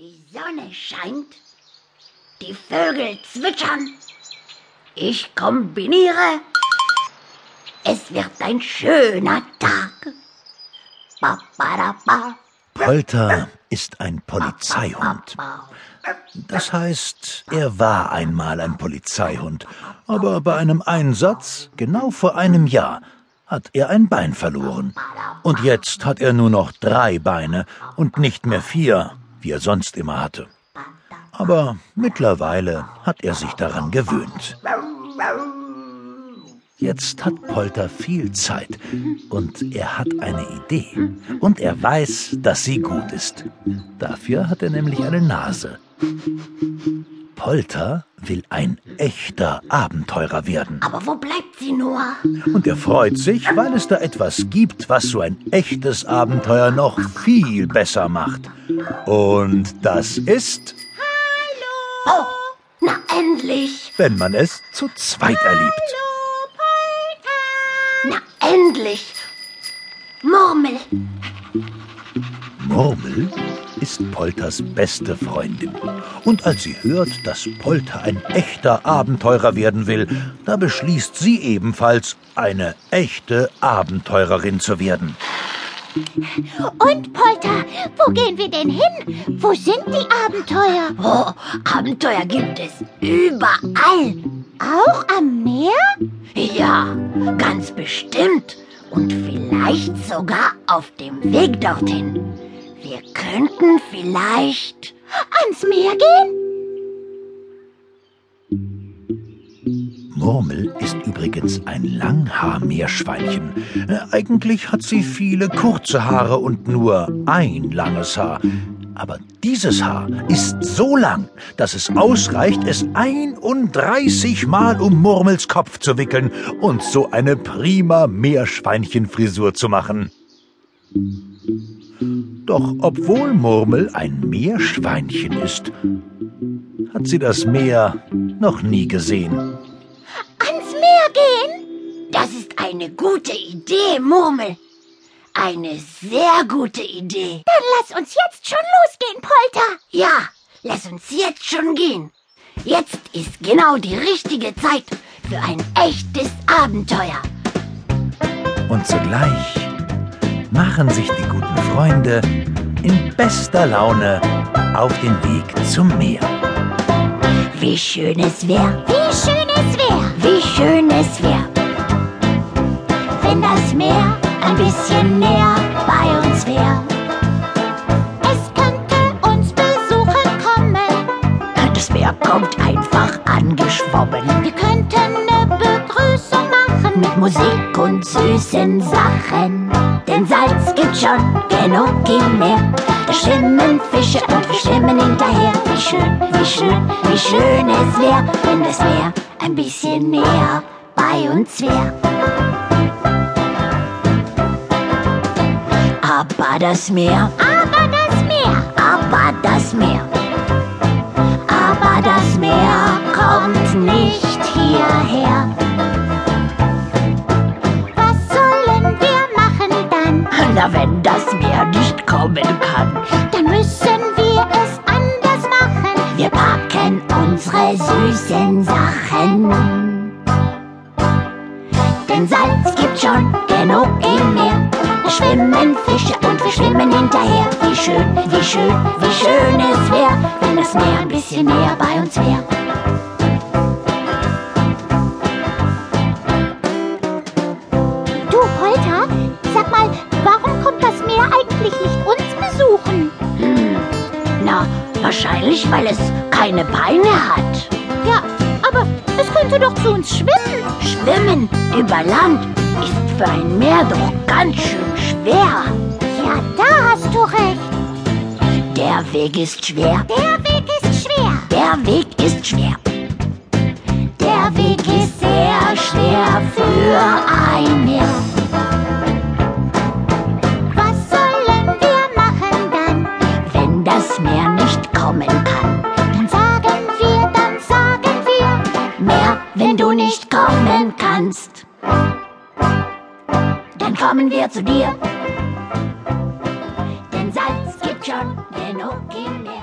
Die Sonne scheint, die Vögel zwitschern. Ich kombiniere. Es wird ein schöner Tag. Ba, ba, da, ba. Polter ist ein Polizeihund. Das heißt, er war einmal ein Polizeihund, aber bei einem Einsatz, genau vor einem Jahr, hat er ein Bein verloren. Und jetzt hat er nur noch drei Beine und nicht mehr vier, wie er sonst immer hatte. Aber mittlerweile hat er sich daran gewöhnt. Jetzt hat Polter viel Zeit und er hat eine Idee. Und er weiß, dass sie gut ist. Dafür hat er nämlich eine Nase. Polter will ein echter Abenteurer werden. Aber wo bleibt sie nur? Und er freut sich, weil es da etwas gibt, was so ein echtes Abenteuer noch viel besser macht. Und das ist, Oh, na endlich. wenn man es zu zweit erlebt. Na endlich. Murmel. Murmel ist Polters beste Freundin. Und als sie hört, dass Polter ein echter Abenteurer werden will, da beschließt sie ebenfalls, eine echte Abenteurerin zu werden. Und Polter, wo gehen wir denn hin? Wo sind die Abenteuer? Oh, Abenteuer gibt es überall. Auch am Meer? Ja, ganz bestimmt. Und vielleicht sogar auf dem Weg dorthin. Wir könnten vielleicht. Ans Meer gehen? Murmel ist übrigens ein Langhaar-Meerschweinchen. Äh, Eigentlich hat sie viele kurze Haare und nur ein langes Haar. Aber dieses Haar ist so lang, dass es ausreicht, es 31 Mal um Murmels Kopf zu wickeln und so eine prima Meerschweinchenfrisur zu machen. Doch obwohl Murmel ein Meerschweinchen ist, hat sie das Meer noch nie gesehen. Gehen? Das ist eine gute Idee, Murmel. Eine sehr gute Idee. Dann lass uns jetzt schon losgehen, Polter. Ja, lass uns jetzt schon gehen. Jetzt ist genau die richtige Zeit für ein echtes Abenteuer. Und zugleich machen sich die guten Freunde in bester Laune auf den Weg zum Meer. Wie schön es wäre, Wie schön ein bisschen näher bei uns wäre. Es könnte uns besuchen kommen. das Meer kommt einfach angeschwommen. Wir könnten eine Begrüßung machen. Mit Musik und süßen Sachen. Denn Salz gibt schon genug im Meer. Da schwimmen Fische und wir schwimmen hinterher. Wie schön, wie schön, wie schön es wäre, wenn das Meer ein bisschen näher bei uns wäre. Aber das Meer, Aber das Meer, aber das Meer, aber das Meer kommt nicht hierher. was sollen wir machen dann? Na, wenn das Meer nicht kommen kann. Dann müssen wir es anders machen. Wir packen unsere süßen Sachen. Denn Salz gibt schon genug im Meer. Schwimmen Fische und wir schwimmen hinterher. Wie schön, wie schön, wie schön es wäre, wenn das Meer ein bisschen näher bei uns wäre. Du, Polter, sag mal, warum kommt das Meer eigentlich nicht uns besuchen? Na, wahrscheinlich, weil es keine Beine hat. Ja, aber es könnte doch zu uns schwimmen. Schwimmen über Land für ein Meer doch ganz schön schwer. Ja, da hast du recht. Der Weg ist schwer. Der Weg ist schwer. Der Weg ist schwer. Der Weg ist sehr schwer für ein Meer. Was sollen wir machen dann? Wenn das Meer nicht kommen kann. Dann sagen wir, dann sagen wir. Meer, wenn du nicht kommen kannst. Dann kommen wir zu dir. Denn Salz gibt schon genug im